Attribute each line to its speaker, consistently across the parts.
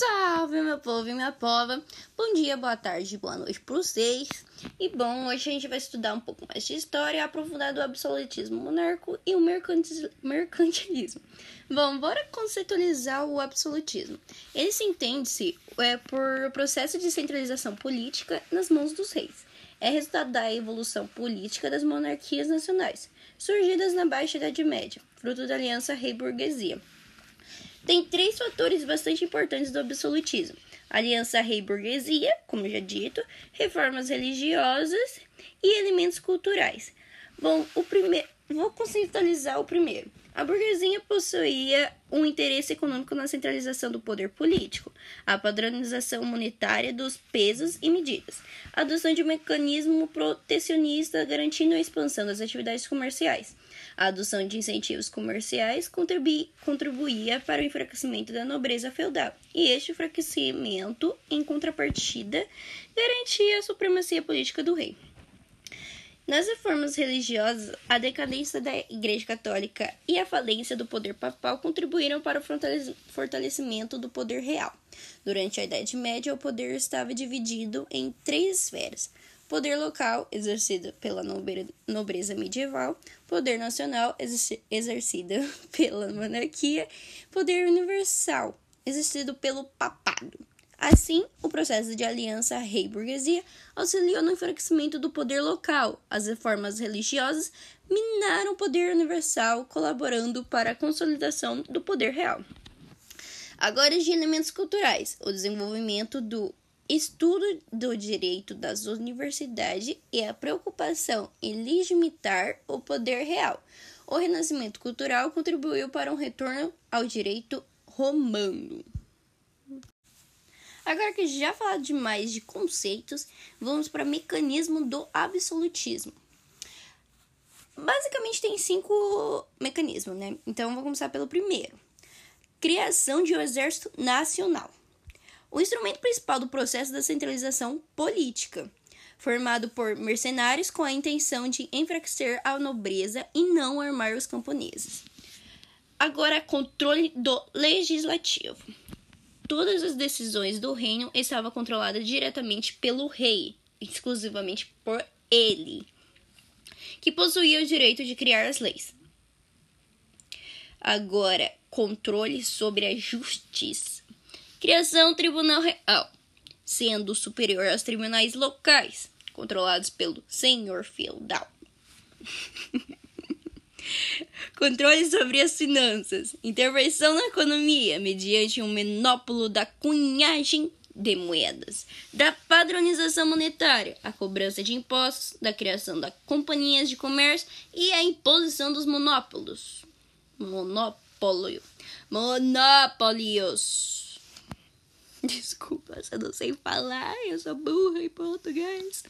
Speaker 1: Salve, meu povo e minha pova! Bom dia, boa tarde, boa noite para vocês. E bom, hoje a gente vai estudar um pouco mais de história, aprofundar do absolutismo monárquico e o mercantilismo. Bom, bora conceitualizar o absolutismo. Ele se entende-se é, por processo de centralização política nas mãos dos reis. É resultado da evolução política das monarquias nacionais, surgidas na Baixa Idade Média, fruto da aliança rei-burguesia tem três fatores bastante importantes do absolutismo: aliança rei-burguesia, como já dito, reformas religiosas e elementos culturais. Bom, o primeiro, vou conceitualizar o primeiro. A burguesia possuía um interesse econômico na centralização do poder político, a padronização monetária dos pesos e medidas, a adoção de um mecanismo protecionista garantindo a expansão das atividades comerciais, a adoção de incentivos comerciais contribuía para o enfraquecimento da nobreza feudal, e este enfraquecimento, em contrapartida, garantia a supremacia política do rei. Nas reformas religiosas, a decadência da Igreja Católica e a falência do poder papal contribuíram para o fortalecimento do poder real. Durante a Idade Média, o poder estava dividido em três esferas: poder local, exercido pela nobreza medieval, poder nacional, exercido pela monarquia, poder universal, exercido pelo papado. Assim, o processo de aliança rei-burguesia auxiliou no enfraquecimento do poder local. As reformas religiosas minaram o poder universal, colaborando para a consolidação do poder real. Agora, de elementos culturais: o desenvolvimento do estudo do direito das universidades e a preocupação em legitimar o poder real. O renascimento cultural contribuiu para um retorno ao direito romano. Agora que já falado demais de conceitos, vamos para o mecanismo do absolutismo. Basicamente tem cinco mecanismos, né? Então vou começar pelo primeiro. Criação de um exército nacional o instrumento principal do processo da centralização política, formado por mercenários com a intenção de enfraquecer a nobreza e não armar os camponeses. Agora, controle do legislativo. Todas as decisões do reino estavam controladas diretamente pelo rei, exclusivamente por ele, que possuía o direito de criar as leis. Agora, controle sobre a justiça. Criação Tribunal Real, sendo superior aos tribunais locais, controlados pelo senhor feudal. Controle sobre as finanças. Intervenção na economia mediante um monopólio da cunhagem de moedas, da padronização monetária, a cobrança de impostos, da criação das companhias de comércio e a imposição dos monopólios. Monopólio. Monopólios. Desculpa, eu não sei falar, eu sou burra em português.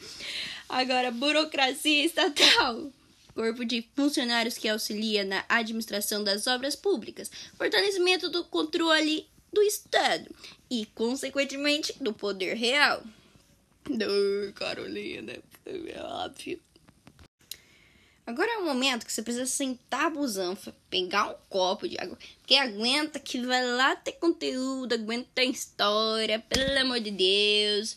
Speaker 1: Agora, burocracia estatal. Corpo de funcionários que auxilia na administração das obras públicas, fortalecimento do controle do Estado e, consequentemente, do poder real. Do Carolina, é óbvio. Agora é o momento que você precisa sentar a busanfa, pegar um copo de água, porque aguenta que vai lá ter conteúdo, aguenta história, pelo amor de Deus.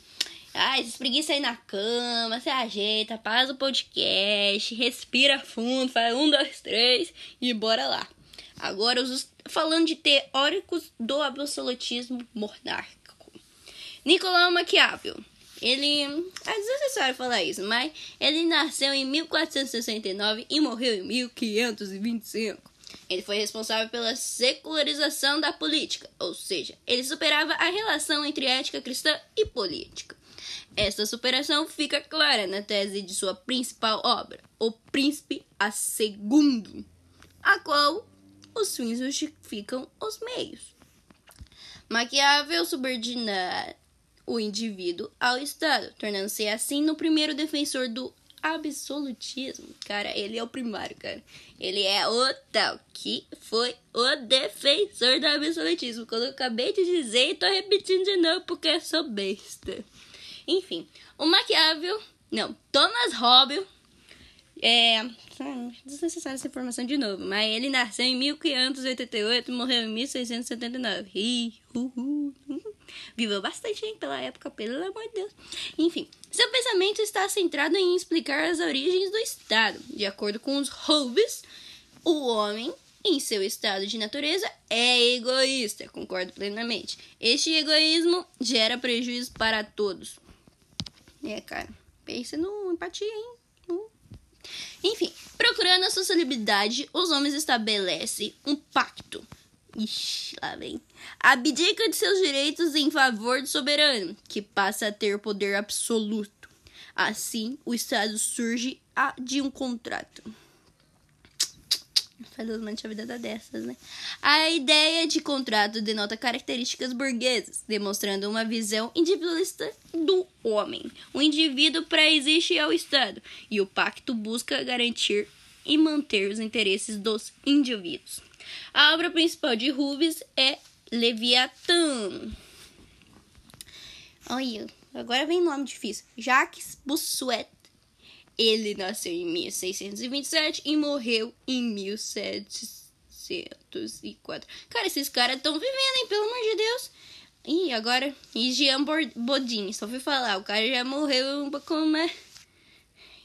Speaker 1: Ai, espreguiça aí na cama, se ajeita, faz o podcast, respira fundo, faz um, dois, três e bora lá. Agora, falando de teóricos do absolutismo monárquico. Nicolau Maquiavel ele. É desnecessário falar isso, mas ele nasceu em 1469 e morreu em 1525. Ele foi responsável pela secularização da política, ou seja, ele superava a relação entre ética cristã e política. Esta superação fica clara na tese de sua principal obra, O Príncipe a Segundo, a qual os fins justificam os meios. Maquiavel subordina o indivíduo ao Estado, tornando-se assim no primeiro defensor do absolutismo. Cara, ele é o primário, cara. Ele é o tal que foi o defensor do absolutismo. Quando eu acabei de dizer, e tô repetindo de novo porque sou besta. Enfim, o Maquiavel, não, Thomas Hobbes, é, desnecessária essa informação de novo, mas ele nasceu em 1588 e morreu em 1679. Ih, uhul. Viveu bastante, hein, pela época, pelo amor de Deus. Enfim, seu pensamento está centrado em explicar as origens do Estado. De acordo com os Hobbes, o homem, em seu estado de natureza, é egoísta. Concordo plenamente. Este egoísmo gera prejuízo para todos. É, cara. Pensa no empatia, hein? Enfim, procurando a sociabilidade, os homens estabelecem um pacto. Ixi, lá vem. Abdica de seus direitos em favor do soberano, que passa a ter poder absoluto. Assim, o Estado surge de um contrato. Felizmente a vida dessas, né? A ideia de contrato denota características burguesas, demonstrando uma visão individualista do homem. O indivíduo pré-existe ao Estado, e o pacto busca garantir e manter os interesses dos indivíduos. A obra principal de Rubens é Leviatã. Olha, agora vem nome difícil. Jacques Bossuet. Ele nasceu em 1627 e morreu em 1704. Cara, esses caras estão vivendo, hein? Pelo amor de Deus. E agora, e Jean Bodin, só fui falar, o cara já morreu um pouco mais,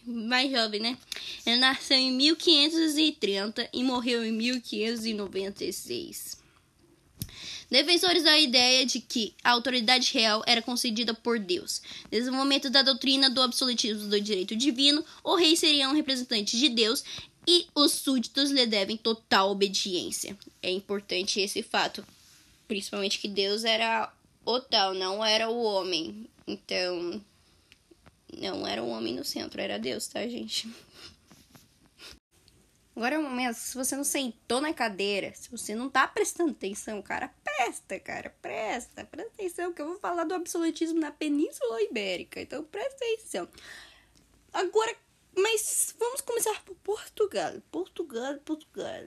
Speaker 1: mais jovem, né? Ele nasceu em 1530 e morreu em 1596. Defensores da ideia de que a autoridade real era concedida por Deus. Desde o momento da doutrina do absolutismo do direito divino, o rei seria um representante de Deus e os súditos lhe devem total obediência. É importante esse fato, principalmente que Deus era o tal, não era o homem. Então, não era o homem no centro, era Deus, tá, gente? Agora é o momento, se você não sentou na cadeira, se você não tá prestando atenção, cara, presta, cara, presta, presta atenção, que eu vou falar do absolutismo na Península Ibérica, então presta atenção. Agora, mas vamos começar por Portugal. Portugal, Portugal.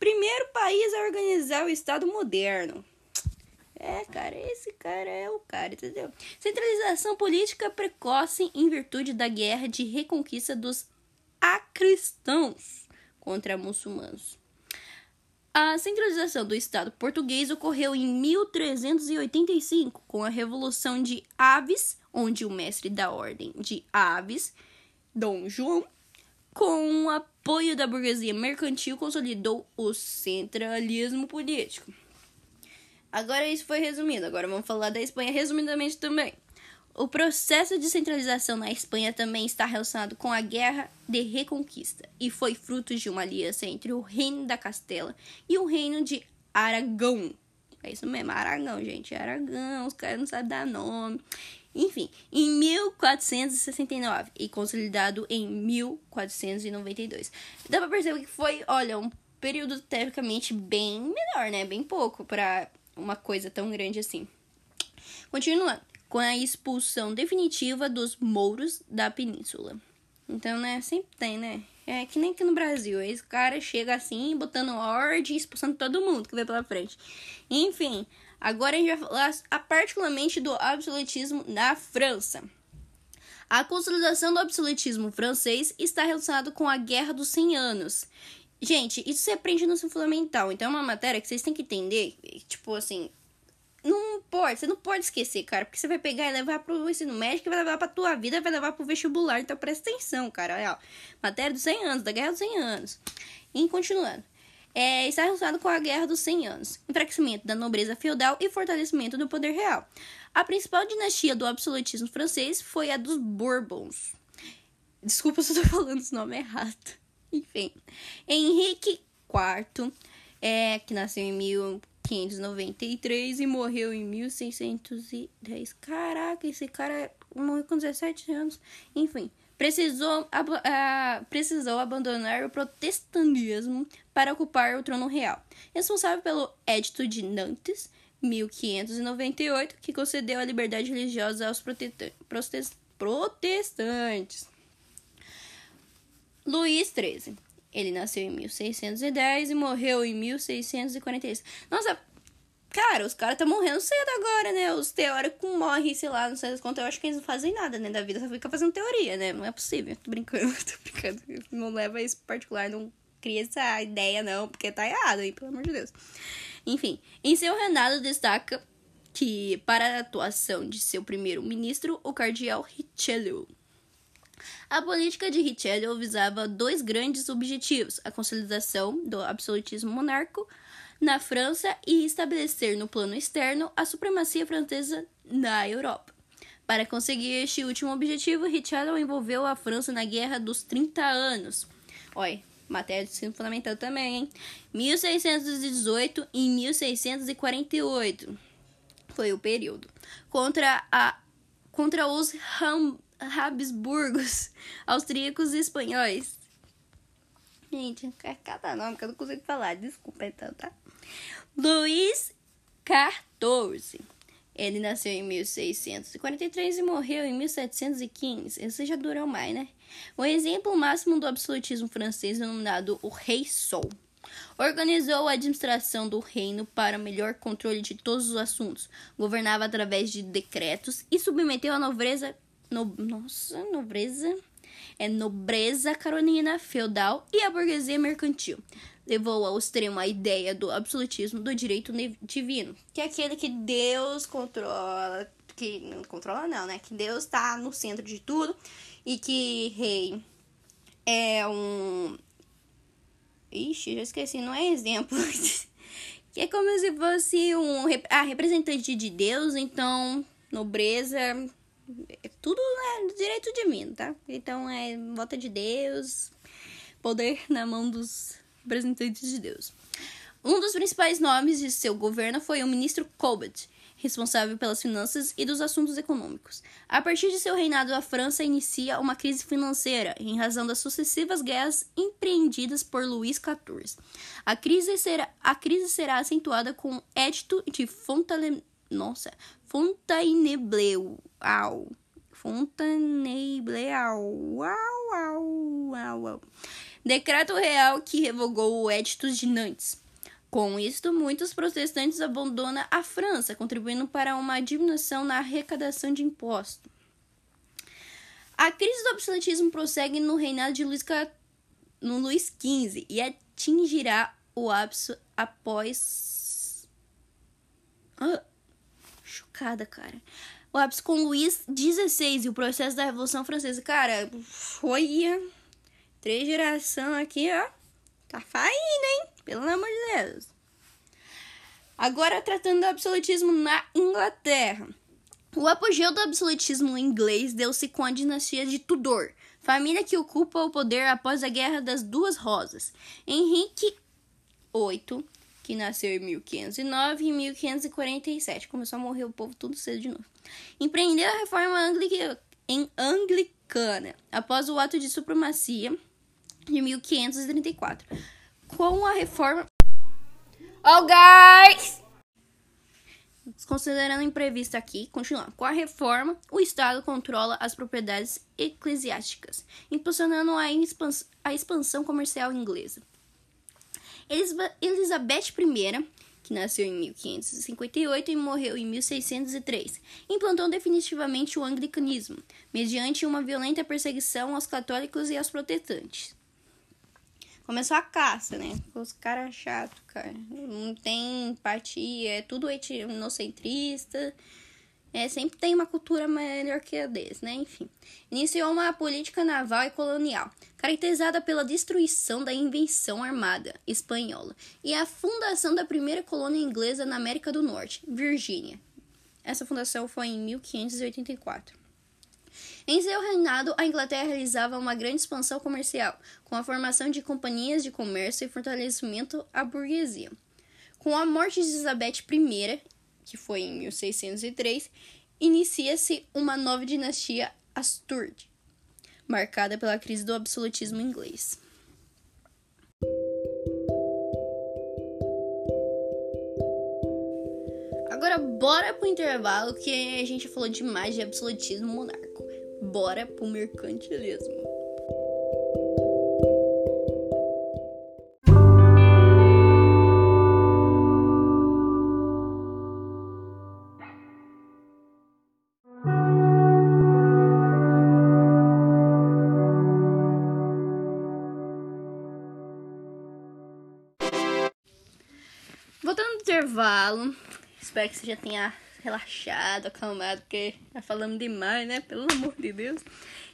Speaker 1: Primeiro país a organizar o Estado moderno. É, cara, esse cara é o cara, entendeu? Centralização política precoce em virtude da guerra de reconquista dos acristãos contra muçulmanos. A centralização do Estado português ocorreu em 1385, com a Revolução de Aves, onde o mestre da Ordem de Aves, Dom João, com o apoio da burguesia mercantil, consolidou o centralismo político. Agora isso foi resumido, agora vamos falar da Espanha resumidamente também. O processo de centralização na Espanha também está relacionado com a Guerra de Reconquista e foi fruto de uma aliança entre o Reino da Castela e o Reino de Aragão. É isso mesmo, Aragão, gente. Aragão, os caras não sabem dar nome. Enfim, em 1469 e consolidado em 1492. Dá pra perceber que foi, olha, um período teoricamente bem menor, né? Bem pouco para uma coisa tão grande assim. Continuando com a expulsão definitiva dos mouros da península. Então, né, sempre tem, né? É que nem aqui no Brasil. Esse cara chega assim, botando ordem, expulsando todo mundo que vem pela frente. Enfim, agora a gente vai falar particularmente do absolutismo na França. A consolidação do absolutismo francês está relacionado com a Guerra dos 100 Anos. Gente, isso você aprende no seu fundamental. Então é uma matéria que vocês têm que entender. Tipo assim, não pode, você não pode esquecer, cara, porque você vai pegar e levar pro ensino médio, vai levar pra tua vida, vai levar pro vestibular, então presta atenção, cara, olha, ó, matéria dos 100 anos, da Guerra dos 100 anos. E continuando, é, está relacionado com a Guerra dos 100 anos, enfraquecimento da nobreza feudal e fortalecimento do poder real. A principal dinastia do absolutismo francês foi a dos Bourbons. Desculpa se eu tô falando esse nome errado. Enfim, Henrique IV, é, que nasceu em mil 1593 e morreu em 1610. Caraca, esse cara morreu com 17 anos. Enfim, precisou, ab uh, precisou abandonar o protestantismo para ocupar o trono real. Responsável pelo Edito de Nantes, 1598, que concedeu a liberdade religiosa aos protestantes. Luís XIII ele nasceu em 1610 e morreu em 1646. Nossa, cara, os caras estão morrendo cedo agora, né? Os teóricos morrem, sei lá, não sei das contas. Eu acho que eles não fazem nada, né? Da vida só fica fazendo teoria, né? Não é possível. Tô brincando, tô brincando. Não leva isso particular, não cria essa ideia, não, porque tá errado, hein? Pelo amor de Deus. Enfim, em seu reinado destaca que para a atuação de seu primeiro-ministro, o cardeal Richelieu. A política de Richelieu visava dois grandes objetivos: a consolidação do absolutismo monárquico na França e estabelecer no plano externo a supremacia francesa na Europa. Para conseguir este último objetivo, Richelieu envolveu a França na Guerra dos 30 Anos. Olha, matéria de ensino fundamental também, hein? 1618 e 1648 foi o período. Contra, a, contra os Ham, Habsburgos, austríacos e espanhóis. Gente, é cada nome que eu não consigo falar, desculpa então, tá? Luís XIV. Ele nasceu em 1643 e morreu em 1715. Esse já durou mais, né? O exemplo máximo do absolutismo francês denominado o Rei Sol. Organizou a administração do reino para melhor controle de todos os assuntos. Governava através de decretos e submeteu a nobreza. No, nossa, nobreza. É nobreza carolina feudal e a burguesia mercantil levou ao extremo a ideia do absolutismo do direito divino, que é aquele que Deus controla, que não controla não, né? Que Deus está no centro de tudo e que rei é um Ixi, já esqueci, não é exemplo. que é como se fosse um a representante de Deus, então nobreza tudo é direito divino, tá? Então é volta de Deus, poder na mão dos representantes de Deus. Um dos principais nomes de seu governo foi o ministro Colbert, responsável pelas finanças e dos assuntos econômicos. A partir de seu reinado, a França inicia uma crise financeira em razão das sucessivas guerras empreendidas por Luís XIV. A crise será, a crise será acentuada com o Edito de Fontaine, nossa, Fontainebleau. Fontainebleau. Au, au, au, au. Decreto real que revogou o Edito de Nantes. Com isto, muitos protestantes abandonam a França, contribuindo para uma diminuição na arrecadação de impostos. A crise do absolutismo prossegue no reinado de Luís, XV e atingirá o ápice após. Ah, chocada, cara. O ápice com Luís XVI e o processo da Revolução Francesa. Cara, foi Três gerações aqui, ó. Tá faindo, hein? Pelo amor de Deus. Agora, tratando do absolutismo na Inglaterra. O apogeu do absolutismo inglês deu-se com a dinastia de Tudor, família que ocupa o poder após a Guerra das Duas Rosas. Henrique VIII, que nasceu em 1509 e 1547, começou a morrer o povo tudo cedo de novo. Empreendeu a reforma anglicana após o ato de supremacia de 1534. Com a reforma. Oh, guys! Considerando imprevisto aqui, continuando. Com a reforma, o Estado controla as propriedades eclesiásticas, impulsionando a, expans a expansão comercial inglesa. Elizabeth I, que nasceu em 1558 e morreu em 1603, implantou definitivamente o anglicanismo, mediante uma violenta perseguição aos católicos e aos protestantes começou a caça, né? Os caras chatos, cara. Não tem empatia, é tudo etnocentrista. É, sempre tem uma cultura melhor que a deles, né? Enfim. Iniciou uma política naval e colonial, caracterizada pela destruição da invenção armada espanhola e a fundação da primeira colônia inglesa na América do Norte, Virgínia. Essa fundação foi em 1584. Em seu reinado, a Inglaterra realizava uma grande expansão comercial, com a formação de companhias de comércio e fortalecimento à burguesia. Com a morte de Elizabeth I, que foi em 1603, inicia-se uma nova dinastia Asturd, marcada pela crise do absolutismo inglês. Agora bora pro intervalo que a gente falou demais de absolutismo monárquico bora pro mercantilismo. Intervalo, espero que você já tenha relaxado, acalmado, porque já falamos demais, né? Pelo amor de Deus.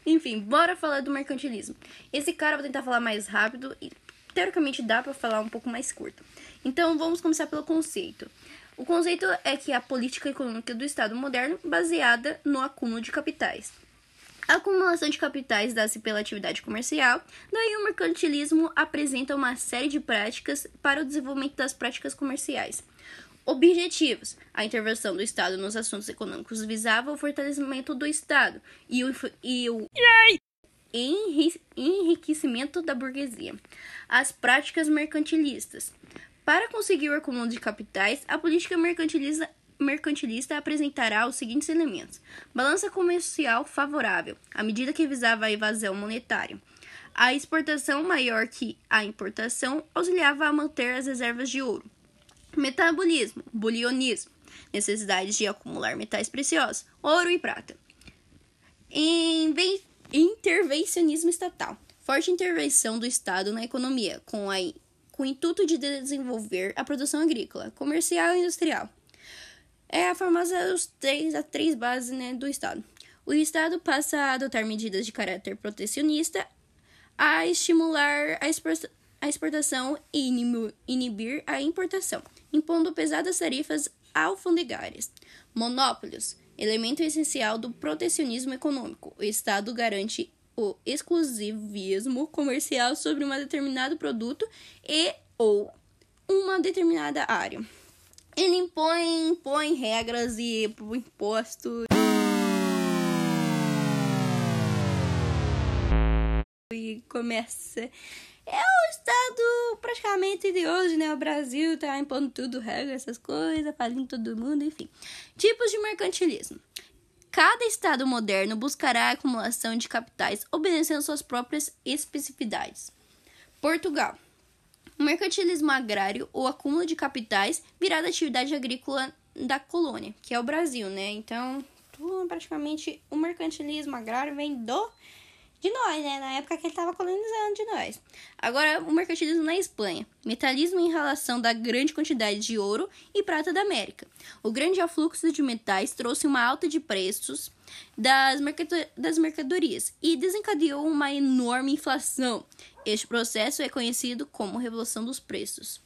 Speaker 1: Enfim, bora falar do mercantilismo. Esse cara eu vou tentar falar mais rápido e teoricamente dá para falar um pouco mais curto. Então vamos começar pelo conceito. O conceito é que a política econômica do Estado moderno baseada no acúmulo de capitais. A acumulação de capitais dá-se pela atividade comercial, daí o mercantilismo apresenta uma série de práticas para o desenvolvimento das práticas comerciais. Objetivos: a intervenção do Estado nos assuntos econômicos visava o fortalecimento do Estado e o, e o enriquecimento da burguesia. As práticas mercantilistas. Para conseguir o acúmulo de capitais, a política mercantilista, mercantilista apresentará os seguintes elementos: balança comercial favorável, à medida que visava a evasão monetária. A exportação maior que a importação auxiliava a manter as reservas de ouro Metabolismo, bulionismo, necessidade de acumular metais preciosos, ouro e prata. Intervencionismo estatal, forte intervenção do Estado na economia, com, a, com o intuito de desenvolver a produção agrícola, comercial e industrial. É a famosa os três, as três bases né, do Estado. O Estado passa a adotar medidas de caráter protecionista, a estimular a a exportação e inibir a importação, impondo pesadas tarifas alfandegárias. Monopólios elemento essencial do protecionismo econômico. O Estado garante o exclusivismo comercial sobre um determinado produto e ou uma determinada área. Ele impõe, impõe regras e impostos. E começa é o estado praticamente de hoje, né? O Brasil tá impondo tudo, regra, essas coisas, fazendo todo mundo, enfim. Tipos de mercantilismo. Cada estado moderno buscará a acumulação de capitais obedecendo suas próprias especificidades. Portugal. O mercantilismo agrário, ou acúmulo de capitais, virá atividade agrícola da colônia, que é o Brasil, né? Então, praticamente o mercantilismo agrário vem do de nós, né? Na época que ele estava colonizando de nós. Agora, o mercantilismo na Espanha. Metalismo em relação da grande quantidade de ouro e prata da América. O grande afluxo de metais trouxe uma alta de preços das, das mercadorias e desencadeou uma enorme inflação. Este processo é conhecido como Revolução dos Preços.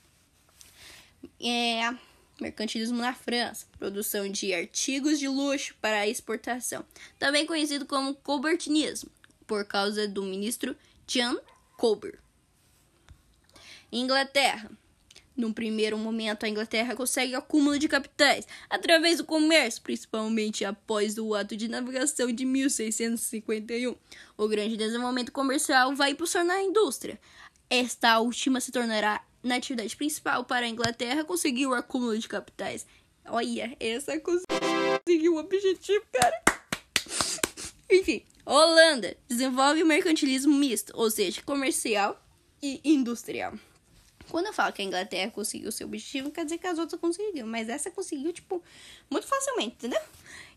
Speaker 1: É, mercantilismo na França, produção de artigos de luxo para exportação, também conhecido como cobertinismo por causa do ministro Jan Colbert. Inglaterra. Num primeiro momento, a Inglaterra consegue acúmulo de capitais através do comércio, principalmente após o ato de navegação de 1651. O grande desenvolvimento comercial vai impulsionar a indústria. Esta última se tornará na atividade principal para a Inglaterra conseguir o acúmulo de capitais. Olha, essa conseguiu o objetivo, cara. Enfim, Holanda desenvolve o mercantilismo misto, ou seja, comercial e industrial. Quando eu falo que a Inglaterra conseguiu seu objetivo, não quer dizer que as outras conseguiram, mas essa conseguiu, tipo, muito facilmente, entendeu?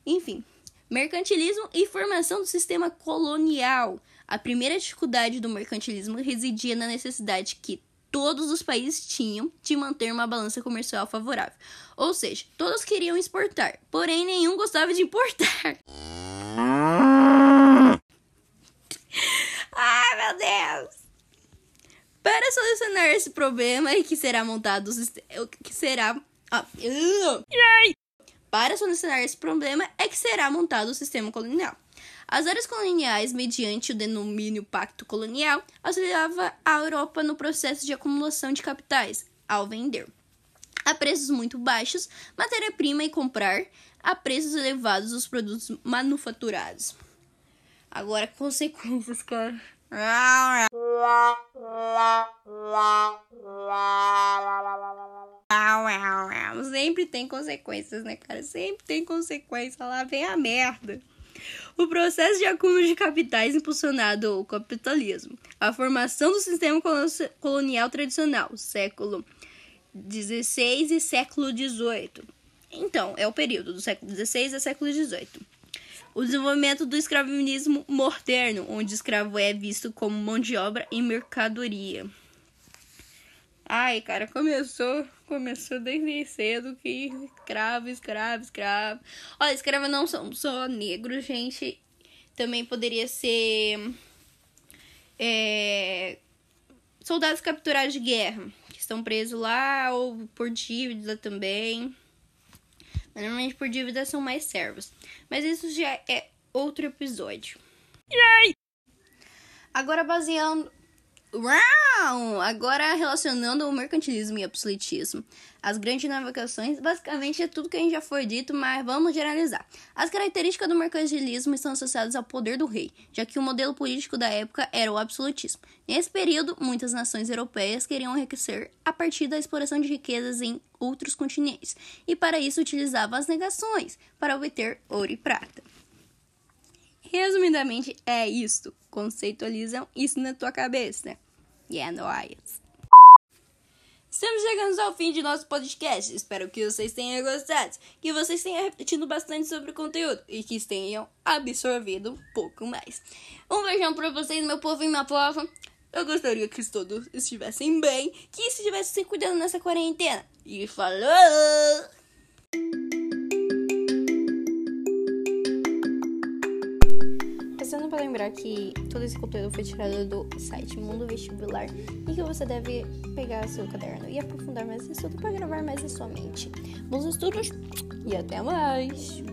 Speaker 1: Enfim, mercantilismo e formação do sistema colonial. A primeira dificuldade do mercantilismo residia na necessidade que todos os países tinham de manter uma balança comercial favorável. Ou seja, todos queriam exportar, porém nenhum gostava de importar. Ai, meu Deus! Para solucionar esse problema e que será montado o que será ah, para solucionar esse problema é que será montado o sistema colonial. As áreas coloniais, mediante o denomínio Pacto Colonial, auxiliava a Europa no processo de acumulação de capitais, ao vender a preços muito baixos matéria-prima e comprar a preços elevados os produtos manufaturados. Agora, consequências, cara. Sempre tem consequências, né, cara? Sempre tem consequência. Lá vem a merda. O processo de acúmulo de capitais impulsionado o capitalismo. A formação do sistema colonial tradicional, século XVI e século XVIII. Então, é o período do século XVI a século XVIII. O desenvolvimento do escravinismo moderno, onde o escravo é visto como mão de obra e mercadoria. Ai, cara, começou, começou desde cedo que escravo, escravo, escravo. Olha, escravos não são só negros, gente. Também poderia ser é, soldados capturados de guerra, que estão presos lá, ou por dívida também. Normalmente por dívida são mais servos. Mas isso já é outro episódio. Yay! Agora baseando Uau! Agora relacionando o mercantilismo e absolutismo. As grandes navegações, basicamente é tudo que a gente já foi dito, mas vamos generalizar. As características do mercantilismo estão associadas ao poder do rei, já que o modelo político da época era o absolutismo. Nesse período, muitas nações europeias queriam enriquecer a partir da exploração de riquezas em outros continentes, e para isso utilizavam as negações para obter ouro e prata. Resumidamente, é isto. Conceitualizam isso na tua cabeça. E é nóis. Estamos chegando ao fim de nosso podcast. Espero que vocês tenham gostado, que vocês tenham repetido bastante sobre o conteúdo e que tenham absorvido um pouco mais. Um beijão para vocês, meu povo e minha pova. Eu gostaria que todos estivessem bem, que estivessem se cuidando nessa quarentena. E falou! Passando para lembrar que todo esse conteúdo foi tirado do site Mundo Vestibular e que você deve pegar seu caderno e aprofundar mais estudo para gravar mais a sua mente. Bons estudos e até mais!